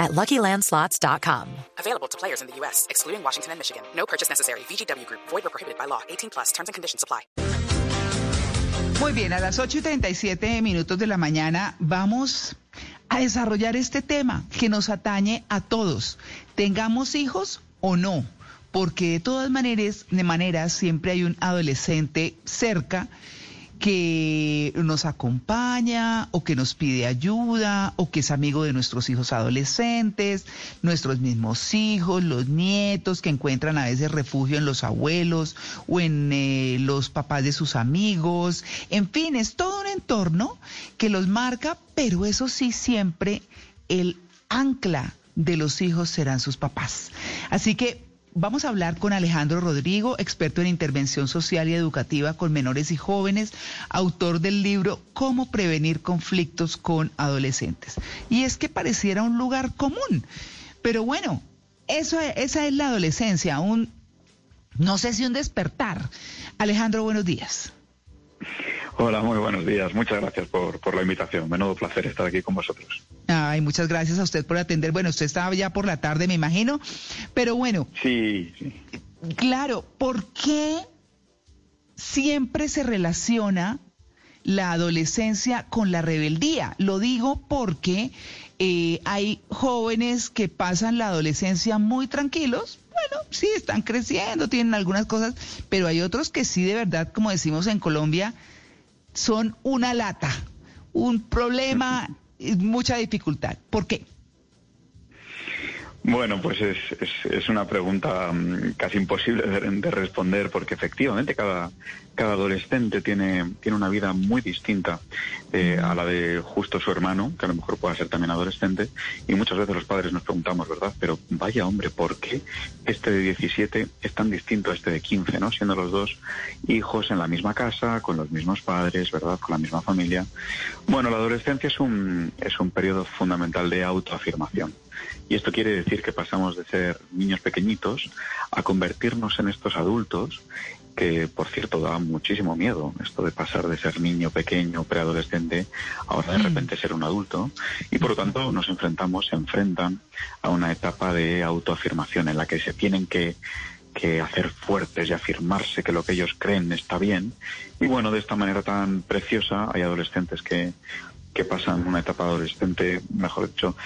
at LuckyLandSlots.com. Available to players in the U.S., excluding Washington and Michigan. No purchase necessary. VGW Group. Void or prohibited by law. 18 plus. Terms and conditions apply. Muy bien, a las 8 y 37 minutos de la mañana vamos a desarrollar este tema que nos atañe a todos, tengamos hijos o no, porque de todas maneras, de maneras siempre hay un adolescente cerca que nos acompaña o que nos pide ayuda o que es amigo de nuestros hijos adolescentes, nuestros mismos hijos, los nietos que encuentran a veces refugio en los abuelos o en eh, los papás de sus amigos. En fin, es todo un entorno que los marca, pero eso sí siempre el ancla de los hijos serán sus papás. Así que Vamos a hablar con Alejandro Rodrigo, experto en intervención social y educativa con menores y jóvenes, autor del libro Cómo prevenir conflictos con adolescentes. Y es que pareciera un lugar común, pero bueno, eso, esa es la adolescencia, un, no sé si un despertar. Alejandro, buenos días. Hola, muy buenos días. Muchas gracias por, por la invitación. Menudo placer estar aquí con vosotros. Ay, muchas gracias a usted por atender. Bueno, usted estaba ya por la tarde, me imagino. Pero bueno. Sí, sí. Claro, ¿por qué siempre se relaciona la adolescencia con la rebeldía? Lo digo porque eh, hay jóvenes que pasan la adolescencia muy tranquilos. Bueno, sí, están creciendo, tienen algunas cosas, pero hay otros que sí, de verdad, como decimos en Colombia, son una lata, un problema, mucha dificultad. ¿Por qué? Bueno, pues es, es, una pregunta mm, casi imposible de, responder porque efectivamente cada, cada adolescente tiene, tiene una vida muy distinta eh, a la de justo su hermano, que a lo mejor pueda ser también adolescente, y muchas veces los padres nos preguntamos, ¿verdad? Pero vaya hombre, ¿por qué este de 17 es tan distinto a este de 15, ¿no? Siendo los dos hijos en la misma casa, con los mismos padres, ¿verdad? Con la misma familia. Bueno, la adolescencia es un, es un periodo fundamental de autoafirmación. Y esto quiere decir que pasamos de ser niños pequeñitos a convertirnos en estos adultos que por cierto da muchísimo miedo esto de pasar de ser niño pequeño, preadolescente, ahora de mm. repente ser un adulto. Y por lo tanto nos enfrentamos, se enfrentan a una etapa de autoafirmación en la que se tienen que, que hacer fuertes y afirmarse que lo que ellos creen está bien. Y bueno, de esta manera tan preciosa hay adolescentes que, que pasan una etapa adolescente, mejor dicho,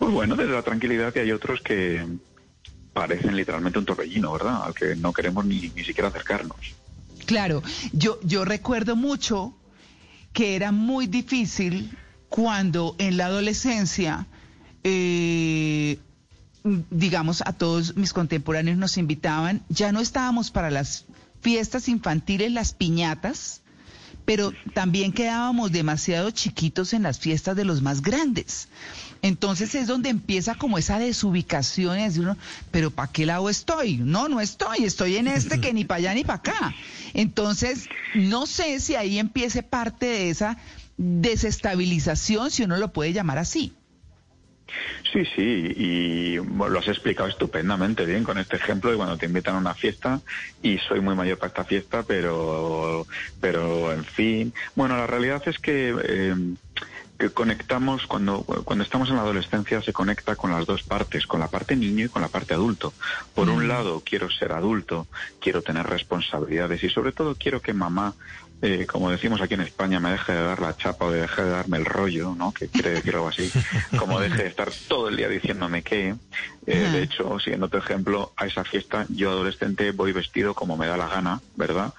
pues bueno, desde la tranquilidad y hay otros que parecen literalmente un torbellino, ¿verdad? Al que no queremos ni, ni siquiera acercarnos. Claro, yo, yo recuerdo mucho que era muy difícil cuando en la adolescencia, eh, digamos, a todos mis contemporáneos nos invitaban, ya no estábamos para las fiestas infantiles, las piñatas, pero también quedábamos demasiado chiquitos en las fiestas de los más grandes. Entonces es donde empieza como esa desubicación y decir uno, pero ¿para qué lado estoy? No, no estoy, estoy en este que ni para allá ni para acá. Entonces, no sé si ahí empiece parte de esa desestabilización, si uno lo puede llamar así. Sí, sí, y lo has explicado estupendamente bien con este ejemplo de cuando te invitan a una fiesta y soy muy mayor para esta fiesta, pero, pero en fin. Bueno, la realidad es que eh, que conectamos cuando, cuando estamos en la adolescencia se conecta con las dos partes, con la parte niño y con la parte adulto. Por un mm. lado, quiero ser adulto, quiero tener responsabilidades y sobre todo quiero que mamá eh, como decimos aquí en España, me deje de dar la chapa o de deje de darme el rollo, ¿no? Que quiere decir algo así. Como deje de estar todo el día diciéndome que, eh, de hecho, siguiendo tu ejemplo, a esa fiesta yo adolescente voy vestido como me da la gana, ¿verdad?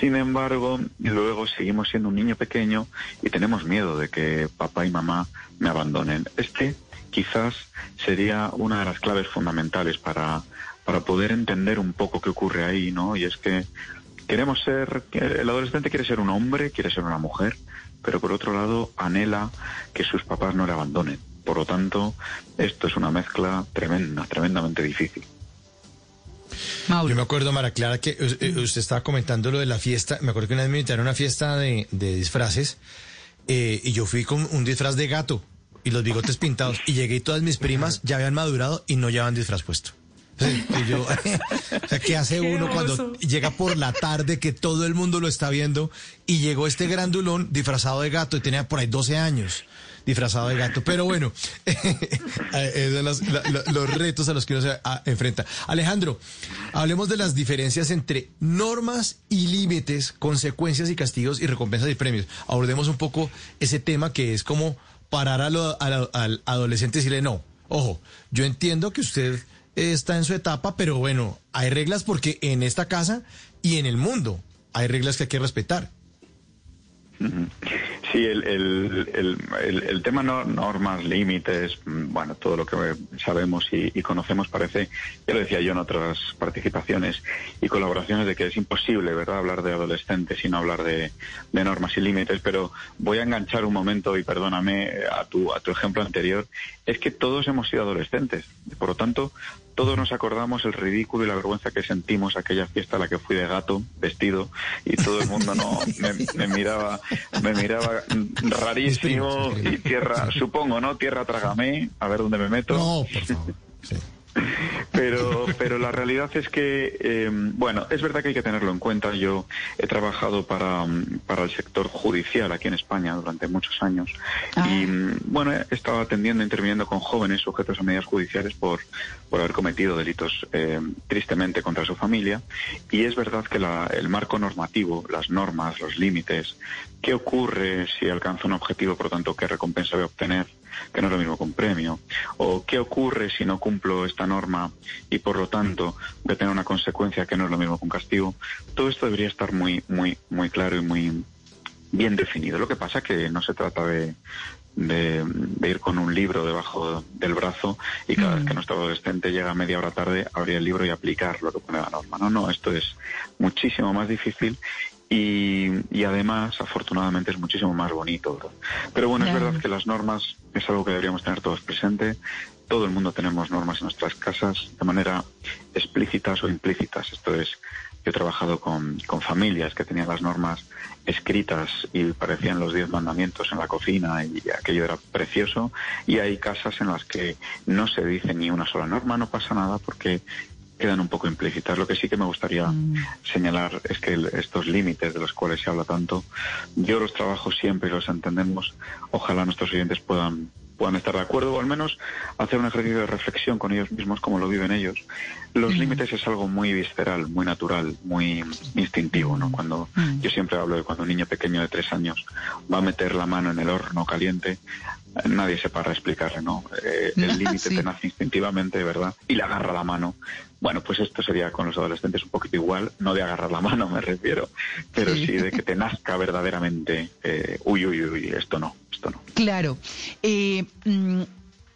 Sin embargo, luego seguimos siendo un niño pequeño y tenemos miedo de que papá y mamá me abandonen. Este quizás sería una de las claves fundamentales para, para poder entender un poco qué ocurre ahí, ¿no? Y es que Queremos ser, el adolescente quiere ser un hombre, quiere ser una mujer, pero por otro lado anhela que sus papás no le abandonen. Por lo tanto, esto es una mezcla tremenda, tremendamente difícil. Yo me acuerdo, Mara Clara, que eh, usted estaba comentando lo de la fiesta. Me acuerdo que una vez me invitaron a una fiesta de, disfraces eh, y yo fui con un disfraz de gato y los bigotes pintados y llegué y todas mis primas ya habían madurado y no llevaban disfraz puesto. yo, o sea, ¿qué hace uno cuando llega por la tarde que todo el mundo lo está viendo y llegó este grandulón disfrazado de gato y tenía por ahí 12 años? disfrazado de gato. Pero bueno, eh, los, los, retos a los que uno se enfrenta. Alejandro, hablemos de las diferencias entre normas y límites, consecuencias y castigos y recompensas y premios. Abordemos un poco ese tema que es como parar al adolescente y decirle, no, ojo, yo entiendo que usted está en su etapa, pero bueno, hay reglas porque en esta casa y en el mundo hay reglas que hay que respetar. Sí, el, el, el, el, tema no, normas, límites, bueno, todo lo que sabemos y, conocemos parece, ya lo decía yo en otras participaciones y colaboraciones, de que es imposible, ¿verdad?, hablar de adolescentes y no hablar de, de normas y límites, pero voy a enganchar un momento y perdóname a tu, a tu ejemplo anterior, es que todos hemos sido adolescentes, por lo tanto, todos nos acordamos el ridículo y la vergüenza que sentimos aquella fiesta a la que fui de gato, vestido, y todo el mundo no me, miraba, me miraba rarísimo y tierra, supongo, ¿no? Tierra trágame, a ver dónde me meto. No, por favor. Sí. Pero, pero la realidad es que, eh, bueno, es verdad que hay que tenerlo en cuenta. Yo he trabajado para, para el sector judicial aquí en España durante muchos años ah. y, bueno, he estado atendiendo, interviniendo con jóvenes sujetos a medidas judiciales por, por haber cometido delitos eh, tristemente contra su familia. Y es verdad que la, el marco normativo, las normas, los límites, qué ocurre si alcanza un objetivo, por lo tanto, qué recompensa voy a obtener, que no es lo mismo con premio, o qué ocurre si no cumplo esta norma y por lo tanto voy a tener una consecuencia que no es lo mismo con castigo. Todo esto debería estar muy, muy, muy claro y muy bien definido. Lo que pasa que no se trata de, de, ir con un libro debajo del brazo y cada vez que mm. nuestro adolescente llega media hora tarde, abrir el libro y aplicar lo que pone la norma. No, no, esto es muchísimo más difícil y, además, afortunadamente, es muchísimo más bonito. Pero bueno, es verdad que las normas es algo que deberíamos tener todos presente. Todo el mundo tenemos normas en nuestras casas de manera explícitas o implícitas. Esto es, yo he trabajado con, con familias que tenían las normas escritas y parecían los diez mandamientos en la cocina y aquello era precioso. Y hay casas en las que no se dice ni una sola norma, no pasa nada porque quedan un poco implícitas. Lo que sí que me gustaría mm. señalar es que estos límites de los cuales se habla tanto, yo los trabajo siempre y los entendemos. Ojalá nuestros oyentes puedan puedan estar de acuerdo o al menos hacer un ejercicio de reflexión con ellos mismos como lo viven ellos. Los mm. límites es algo muy visceral, muy natural, muy instintivo, ¿no? Cuando mm. yo siempre hablo de cuando un niño pequeño de tres años va a meter la mano en el horno caliente, nadie se para explicarle, ¿no? Eh, el límite te nace instintivamente, ¿verdad? Y le agarra la mano. Bueno, pues esto sería con los adolescentes un poquito igual, no de agarrar la mano me refiero, pero sí, de que te nazca verdaderamente, eh, uy, uy, uy, esto no, esto no. Claro. Eh, mm,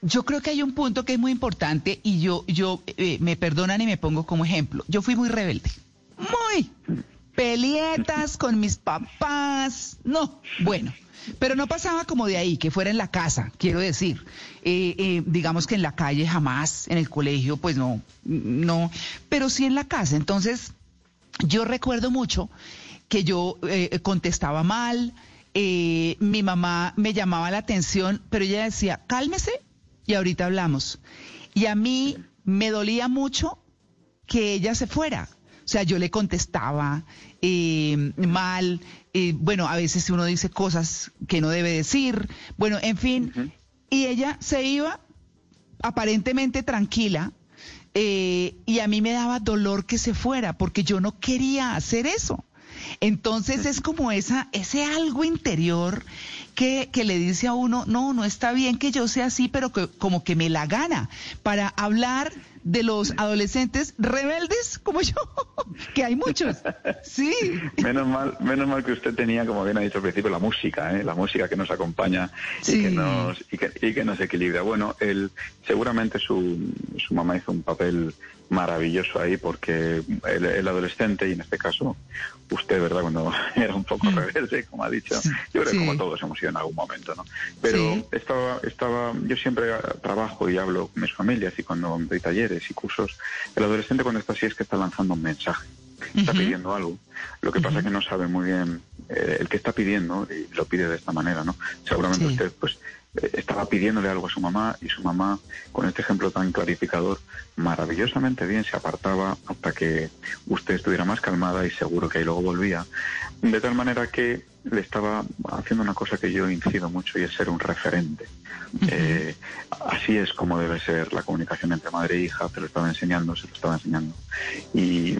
yo creo que hay un punto que es muy importante y yo, yo eh, me perdonan y me pongo como ejemplo. Yo fui muy rebelde, muy pelietas con mis papás, no, bueno. Pero no pasaba como de ahí, que fuera en la casa, quiero decir. Eh, eh, digamos que en la calle jamás, en el colegio, pues no, no, pero sí en la casa. Entonces, yo recuerdo mucho que yo eh, contestaba mal, mi mamá me llamaba la atención, pero ella decía, cálmese y ahorita hablamos. Y a mí me dolía mucho que ella se fuera. O sea, yo le contestaba mal, bueno, a veces uno dice cosas que no debe decir, bueno, en fin, y ella se iba aparentemente tranquila eh, y a mí me daba dolor que se fuera porque yo no quería hacer eso. Entonces es como esa, ese algo interior que, que, le dice a uno, no, no está bien que yo sea así, pero que como que me la gana para hablar de los adolescentes rebeldes como yo, que hay muchos. Sí. Menos mal, menos mal que usted tenía, como bien ha dicho al principio, la música, ¿eh? la música que nos acompaña y, que nos, y, que, y que nos equilibra. Bueno, él, seguramente su, su mamá hizo un papel maravilloso ahí porque el, adolescente y en este caso usted, ¿verdad? Cuando era un poco mm. rebelde, como ha dicho, yo creo que como todos hemos sido en algún momento, ¿no? Pero estaba, estaba, yo siempre trabajo y hablo con mis familias y cuando doy talleres y cursos, el adolescente cuando está así es que está lanzando un mensaje, está pidiendo algo. Lo que pasa es que no sabe muy bien eh, el que está pidiendo y lo pide de esta manera, ¿no? Seguramente usted, pues, estaba pidiéndole algo a su mamá y su mamá, con este ejemplo tan clarificador, maravillosamente bien se apartaba hasta que usted estuviera más calmada y seguro que ahí luego volvía. De tal manera que le estaba haciendo una cosa que yo incido mucho y es ser un referente. Eh, así es como debe ser la comunicación entre madre e hija, se lo estaba enseñando, se lo estaba enseñando. Y,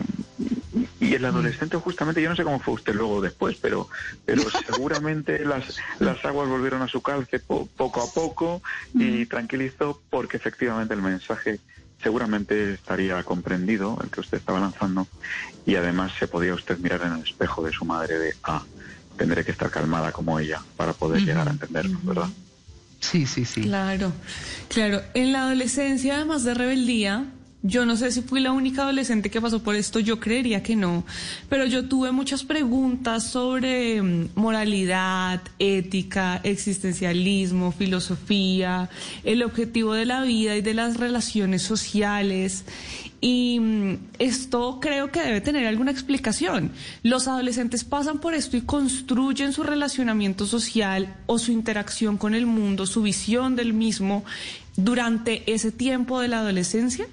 y el adolescente justamente, yo no sé cómo fue usted luego después, pero, pero seguramente las, las aguas volvieron a su calce poco a poco y tranquilizó porque efectivamente el mensaje seguramente estaría comprendido el que usted estaba lanzando y además se podía usted mirar en el espejo de su madre de, ah, tendré que estar calmada como ella para poder llegar a entenderlo, ¿verdad? Sí, sí, sí. Claro, claro. En la adolescencia, además de rebeldía, yo no sé si fui la única adolescente que pasó por esto, yo creería que no, pero yo tuve muchas preguntas sobre mm, moralidad, ética, existencialismo, filosofía, el objetivo de la vida y de las relaciones sociales. Y mm, esto creo que debe tener alguna explicación. Los adolescentes pasan por esto y construyen su relacionamiento social o su interacción con el mundo, su visión del mismo durante ese tiempo de la adolescencia.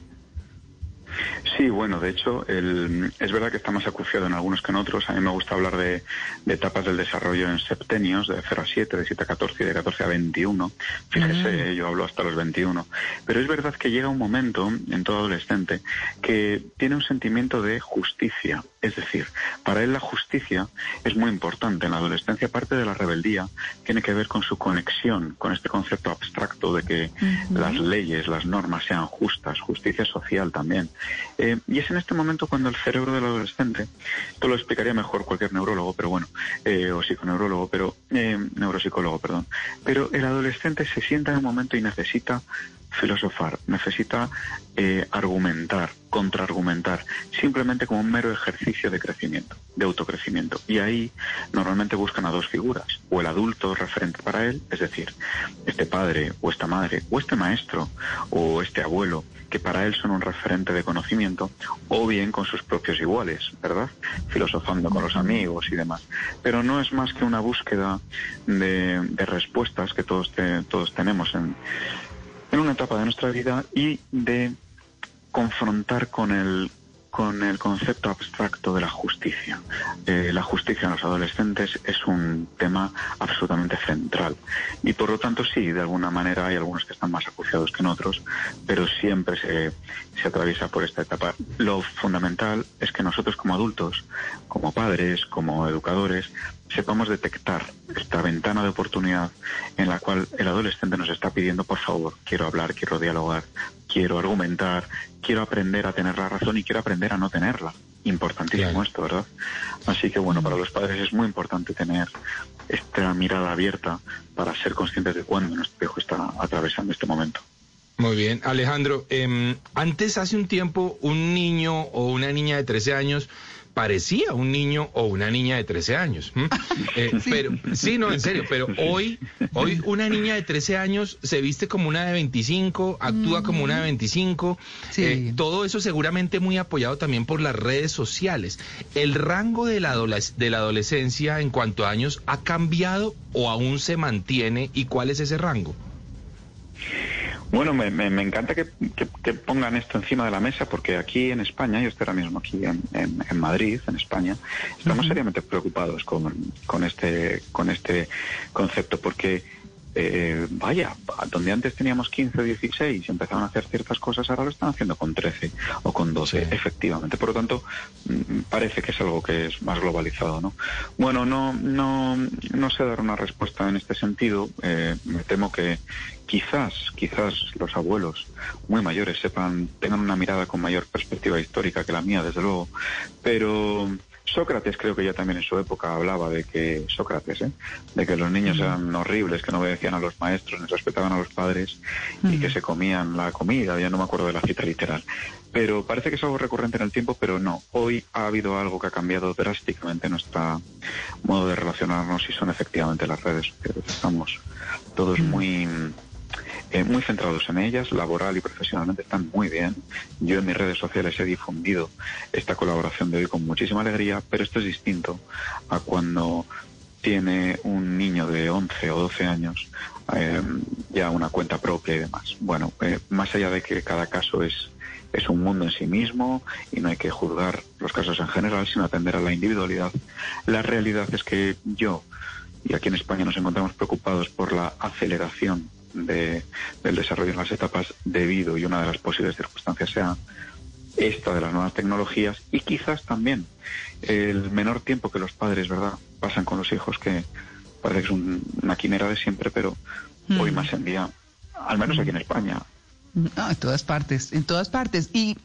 Sí, bueno, de hecho, es verdad que está más acuciado en algunos que en otros. A mí me gusta hablar de, etapas del desarrollo en septenios, de 0 a 7, de 7 a 14 y de 14 a 21. Fíjese, yo hablo hasta los 21. Pero es verdad que llega un momento en todo adolescente que tiene un sentimiento de justicia. Es decir, para él la justicia es muy importante. En la adolescencia, parte de la rebeldía tiene que ver con su conexión con este concepto abstracto de que las leyes, las normas sean justas, justicia social también. Eh, y es en este momento cuando el cerebro del adolescente, esto lo explicaría mejor cualquier neurólogo, pero bueno, eh, o psiconeurólogo, pero eh, neuropsicólogo, perdón, pero el adolescente se sienta en un momento y necesita filosofar, necesita eh, argumentar, contraargumentar, simplemente como un mero ejercicio de crecimiento, de autocrecimiento. Y ahí normalmente buscan a dos figuras, o el adulto referente para él, es decir, este padre o esta madre, o este maestro o este abuelo, que para él son un referente de conocimiento, o bien con sus propios iguales, ¿verdad? Filosofando con los amigos y demás. Pero no es más que una búsqueda de, respuestas que todos, todos tenemos en en una etapa de nuestra vida y de confrontar con el con el concepto abstracto de la justicia. Eh, la justicia en los adolescentes es un tema absolutamente central y por lo tanto sí, de alguna manera hay algunos que están más acuciados que en otros, pero siempre se, se atraviesa por esta etapa. Lo fundamental es que nosotros como adultos, como padres, como educadores, sepamos detectar esta ventana de oportunidad en la cual el adolescente nos está pidiendo, por favor, quiero hablar, quiero dialogar, quiero argumentar, quiero aprender a tener la razón y quiero aprender a no tenerla. Importantísimo esto, ¿verdad? Así que bueno, para los padres es muy importante tener esta mirada abierta para ser conscientes de cuándo nuestro hijo está atravesando este momento. Muy bien, Alejandro. Em, antes, hace un tiempo, un niño o una niña de 13 años parecía un niño o una niña de 13 años. Eh, pero sí, no, en serio, pero hoy, hoy una niña de 13 años se viste como una de 25, actúa como una de 25. Eh, todo eso seguramente muy apoyado también por las redes sociales. ¿El rango de la, de la adolescencia en cuanto a años ha cambiado o aún se mantiene y cuál es ese rango? Bueno, me, me, encanta que, pongan esto encima de la mesa porque aquí en España, yo estoy ahora mismo aquí en, en, Madrid, en España, estamos seriamente preocupados con, con, este, con este concepto porque eh, vaya, donde antes teníamos 15 o 16 y empezaban a hacer ciertas cosas, ahora lo están haciendo con 13 o con 12, efectivamente. Por lo tanto, mm, parece que es algo que es más globalizado, ¿no? Bueno, no, no, no sé dar una respuesta en este sentido. Eh, me temo que quizás, quizás los abuelos muy mayores sepan, tengan una mirada con mayor perspectiva histórica que la mía, desde luego, pero Sócrates creo que ya también en su época hablaba de que Sócrates, ¿eh? de que los niños eran horribles, que no obedecían a los maestros, ni respetaban a los padres y que se comían la comida. Ya no me acuerdo de la cita literal. Pero parece que es algo recurrente en el tiempo, pero no. Hoy ha habido algo que ha cambiado drásticamente nuestro modo de relacionarnos y son efectivamente las redes sociales. Estamos todos muy eh, muy centrados en ellas, laboral y profesionalmente están muy bien. Yo en mis redes sociales he difundido esta colaboración de hoy con muchísima alegría, pero esto es distinto a cuando tiene un niño de 11 o 12 años eh, ya una cuenta propia y demás. Bueno, eh, más allá de que cada caso es, es un mundo en sí mismo y no hay que juzgar los casos en general, sino atender a la individualidad, la realidad es que yo, y aquí en España nos encontramos preocupados por la aceleración de, del desarrollo en las etapas debido y una de las posibles circunstancias sea esta de las nuevas tecnologías y quizás también el menor tiempo que los padres, ¿verdad?, pasan con los hijos, que parece que es una quimera de siempre, pero hoy mm. más en día, al menos aquí en España, no, en todas partes, en todas partes. Y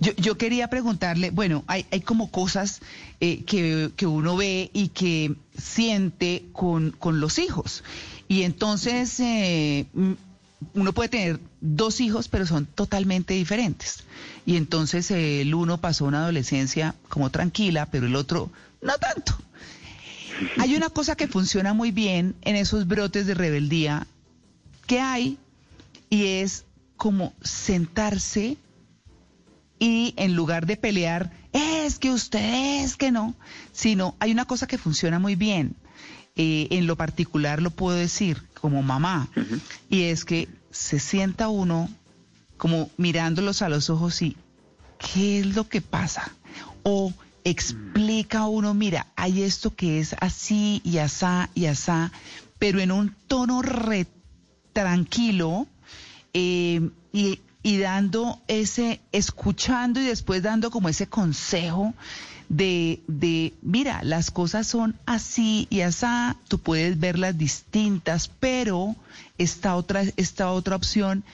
yo, yo quería preguntarle, bueno, hay, hay como cosas eh, que, que, uno ve y que siente con, con los hijos. Y entonces eh, uno puede tener dos hijos, pero son totalmente diferentes. Y entonces el uno pasó una adolescencia como tranquila, pero el otro no tanto. Hay una cosa que funciona muy bien en esos brotes de rebeldía que hay y es como sentarse y en lugar de pelear, es que usted es que no, sino hay una cosa que funciona muy bien eh, en lo particular lo puedo decir como mamá, y es que se sienta uno como mirándolos a los ojos y ¿qué es lo que pasa? O explica uno, mira, hay esto que es así y asá y asá, pero en un tono re tranquilo eh, y, y dando ese, escuchando y después dando como ese consejo de, de, mira, las cosas son así y así, tú puedes verlas distintas, pero esta otra, esta otra opción,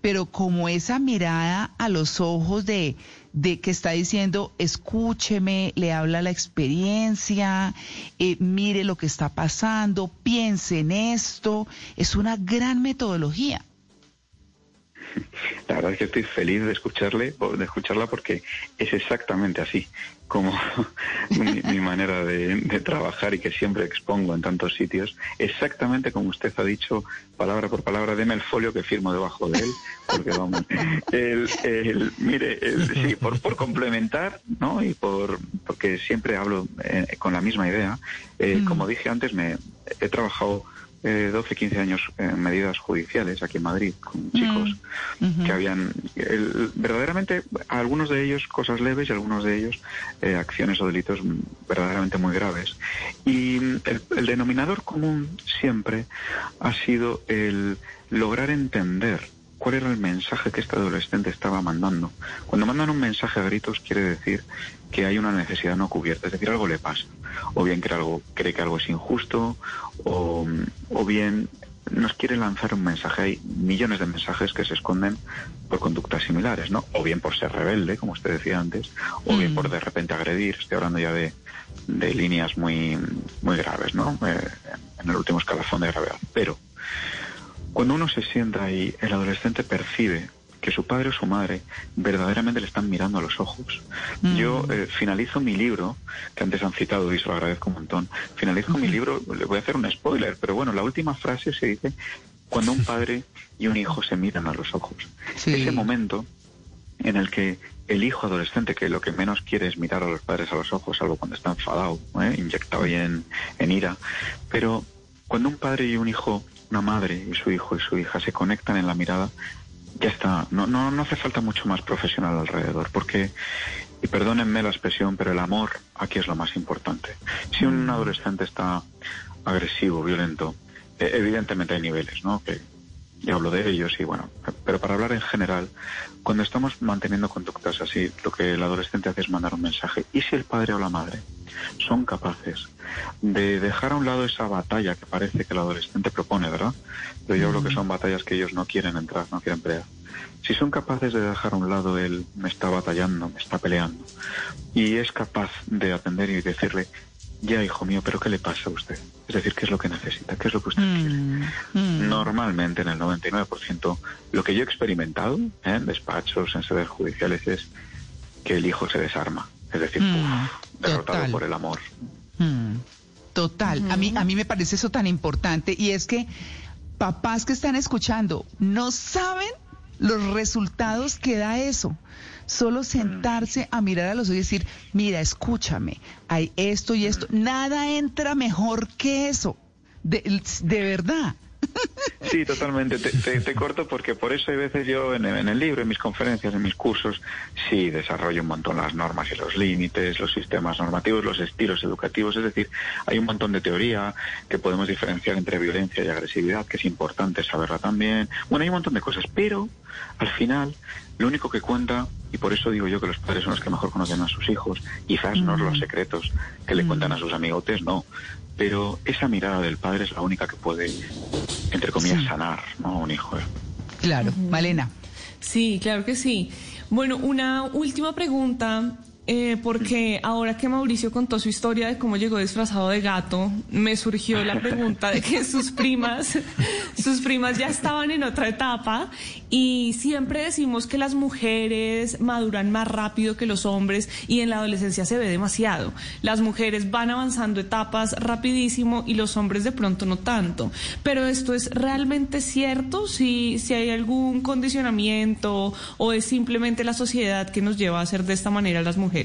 pero como esa mirada a los ojos de, de que está diciendo, escúcheme, le habla la experiencia, eh, mire lo que está pasando, piense en esto, es una gran metodología. La verdad es que estoy feliz de escucharle, de escucharla porque es exactamente así como mi, manera de, trabajar y que siempre expongo en tantos sitios, exactamente como usted ha dicho, palabra por palabra, deme el folio que firmo debajo de él, porque vamos, el, mire, sí, por, por complementar, ¿no? Y por, porque siempre hablo eh, con la misma idea, eh, mm. como dije antes, me he trabajado 12, 15 años en medidas judiciales aquí en Madrid con chicos mm, que habían verdaderamente algunos de ellos cosas leves y algunos de ellos eh, acciones o delitos verdaderamente muy graves. Y el, el denominador común siempre ha sido el lograr entender cuál era el mensaje que este adolescente estaba mandando. Cuando mandan un mensaje a gritos quiere decir que hay una necesidad no cubierta, es decir, algo le pasa. O bien que algo, cree que algo es injusto, o, o bien nos quiere lanzar un mensaje. Hay millones de mensajes que se esconden por conductas similares, ¿no? O bien por ser rebelde, como usted decía antes, o bien por mm. de repente agredir. Estoy hablando ya de, de líneas muy, muy graves, ¿no? Eh, en el último escalafón de gravedad. Pero cuando uno se sienta y el adolescente percibe que su padre o su madre verdaderamente le están mirando a los ojos. Mm. Yo eh, finalizo mi libro, que antes han citado y se lo agradezco un montón, finalizo mi libro, le voy a hacer un spoiler, pero bueno, la última frase se dice cuando un padre y un hijo se miran a los ojos. Ese momento en el que el hijo adolescente, que lo que menos quiere es mirar a los padres a los ojos, salvo cuando está enfadado, ¿eh? inyectado ahí en, en ira, pero cuando un padre y un hijo una madre y su hijo y su hija se conectan en la mirada, ya está. No, no, no hace falta mucho más profesional alrededor, porque, y perdónenme la expresión, pero el amor aquí es lo más importante. Si un mm. adolescente está agresivo, violento, eh, evidentemente hay niveles, ¿no? Que y hablo de ellos y bueno, pero para hablar en general, cuando estamos manteniendo conductas así, lo que el adolescente hace es mandar un mensaje. ¿Y si el padre o la madre son capaces de dejar a un lado esa batalla que parece que el adolescente propone, ¿verdad? Pero yo hablo que son batallas que ellos no quieren entrar, no quieren pelear. Si son capaces de dejar a un lado el me está batallando, me está peleando, y es capaz de atender y decirle, ya, hijo mío, pero ¿qué le pasa a usted? Es decir, ¿qué es lo que necesita? ¿Qué es lo que usted Mm, quiere? mm. Normalmente, en el 99%, lo que yo he experimentado ¿eh? en despachos, en sedes judiciales, es que el hijo se desarma. Es decir, Mm, uf, derrotado total. por el amor. Mm, Total, a mí a mí me parece eso tan importante y es que papás que están escuchando no saben los resultados que da eso. Solo sentarse a mirar a los ojos y decir, mira, escúchame, hay esto y esto. Nada entra mejor que eso. De, de verdad. Sí, totalmente. Te, te- te corto porque por eso hay veces yo en, en el libro, en mis conferencias, en mis cursos, sí desarrollo un montón las normas y los límites, los sistemas normativos, los estilos educativos. Es decir, hay un montón de teoría que podemos diferenciar entre violencia y agresividad, que es importante saberla también. Bueno, hay un montón de cosas, pero al final lo único que cuenta, y por eso digo yo que los padres son los que mejor conocen a sus hijos, quizás no los secretos que le cuentan a sus amigotes, no. Pero esa mirada del padre es la única que puede, entre comillas, Sí. sanar ¿no? a un hijo. Claro, Malena. Sí, claro que sí. Bueno, una última pregunta, eh, porque ahora que Mauricio contó su historia de cómo llegó disfrazado de gato, me surgió la pregunta de que sus primas, sus primas ya estaban en otra etapa y siempre decimos que las mujeres maduran más rápido que los hombres y en la adolescencia se ve demasiado. Las mujeres van avanzando etapas rapidísimo y los hombres de pronto no tanto. Pero esto es realmente cierto, si, si hay algún condicionamiento o es simplemente la sociedad que nos lleva a hacer de esta manera a las mujeres.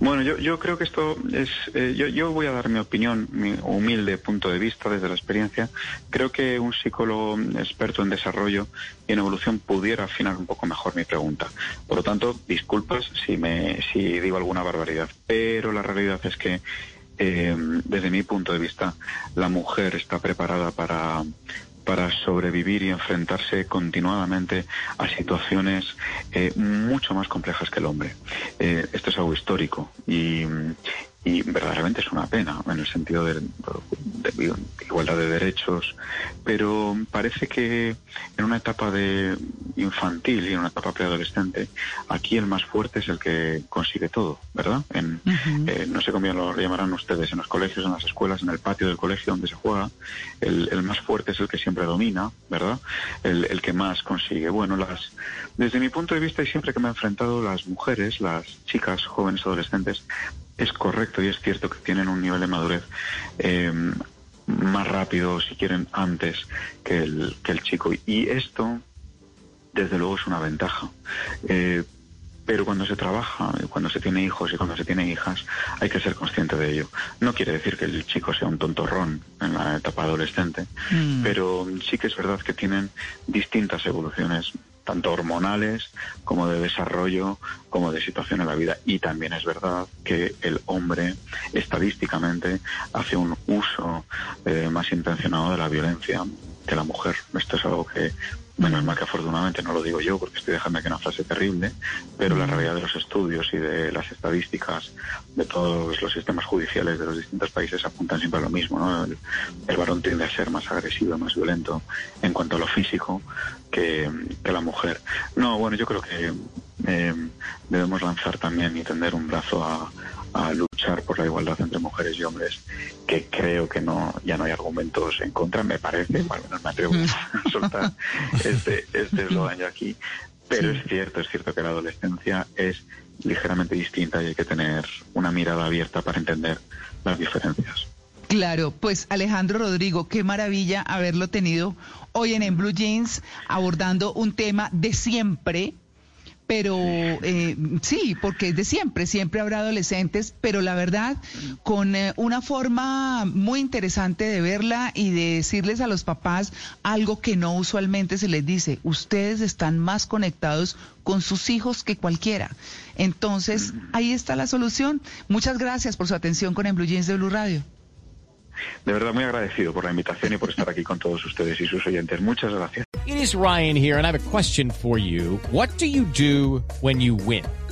Bueno, yo, yo creo que esto es. eh, yo, yo voy a dar mi opinión, mi humilde punto de vista desde la experiencia. Creo que un psicólogo experto en desarrollo y en evolución pudiera afinar un poco mejor mi pregunta. Por lo tanto, disculpas si, me, si digo alguna barbaridad, pero la realidad es que. eh, desde mi punto de vista, la mujer está preparada para, para sobrevivir y enfrentarse continuadamente a situaciones eh, mucho más complejas que el hombre. Eh, esto es algo histórico y verdaderamente es una pena en el sentido de, de igualdad de derechos, pero parece que en una etapa de infantil y en una etapa preadolescente, aquí el más fuerte es el que consigue todo, ¿verdad? En, eh, no sé cómo lo llamarán ustedes, en los colegios, en las escuelas, en el patio del colegio donde se juega, el, el más fuerte es el que siempre domina, ¿verdad? El, el que más consigue. Bueno, las, desde mi punto de vista y siempre que me he enfrentado, las mujeres, las chicas, jóvenes, adolescentes, es correcto y es cierto que tienen un nivel de madurez eh, más rápido, si quieren, antes que el, que el chico. Y esto, desde luego, es una ventaja. Eh, pero cuando se trabaja, cuando se tiene hijos y cuando se tiene hijas, hay que ser consciente de ello. No quiere decir que el chico sea un tontorrón en la etapa adolescente, Mm. pero sí que es verdad que tienen distintas evoluciones, tanto hormonales como de desarrollo, como de situación en la vida. Y también es verdad que el hombre, estadísticamente, hace un uso eh, más intencionado de la violencia que la mujer. Esto es algo que, menos mal que afortunadamente no lo digo yo porque estoy dejando aquí una frase terrible, pero la realidad de los estudios y de las estadísticas de todos los sistemas judiciales de los distintos países apuntan siempre a lo mismo. ¿no? El, el varón tiende a ser más agresivo, más violento en cuanto a lo físico que, que la mujer. No, bueno, yo creo que eh, debemos lanzar también y tender un brazo a, a luchar por la igualdad entre mujeres y hombres, que creo que no ya no hay argumentos en contra, me parece, o al menos me atrevo a soltar este este eslogan yo aquí, pero es cierto, es cierto que la adolescencia es ligeramente distinta y hay que tener una mirada abierta para entender las diferencias. Claro, pues Alejandro Rodrigo, qué maravilla haberlo tenido hoy en En Blue Jeans abordando un tema de siempre, pero eh, sí, porque es de siempre, siempre habrá adolescentes, pero la verdad, con eh, una forma muy interesante de verla y de decirles a los papás algo que no usualmente se les dice, ustedes están más conectados con sus hijos que cualquiera. Entonces, ahí está la solución. Muchas gracias por su atención con En Blue Jeans de Blue Radio. De verdad muy agradecido por la invitación y por estar aquí con todos ustedes y sus oyentes. Muchas gracias.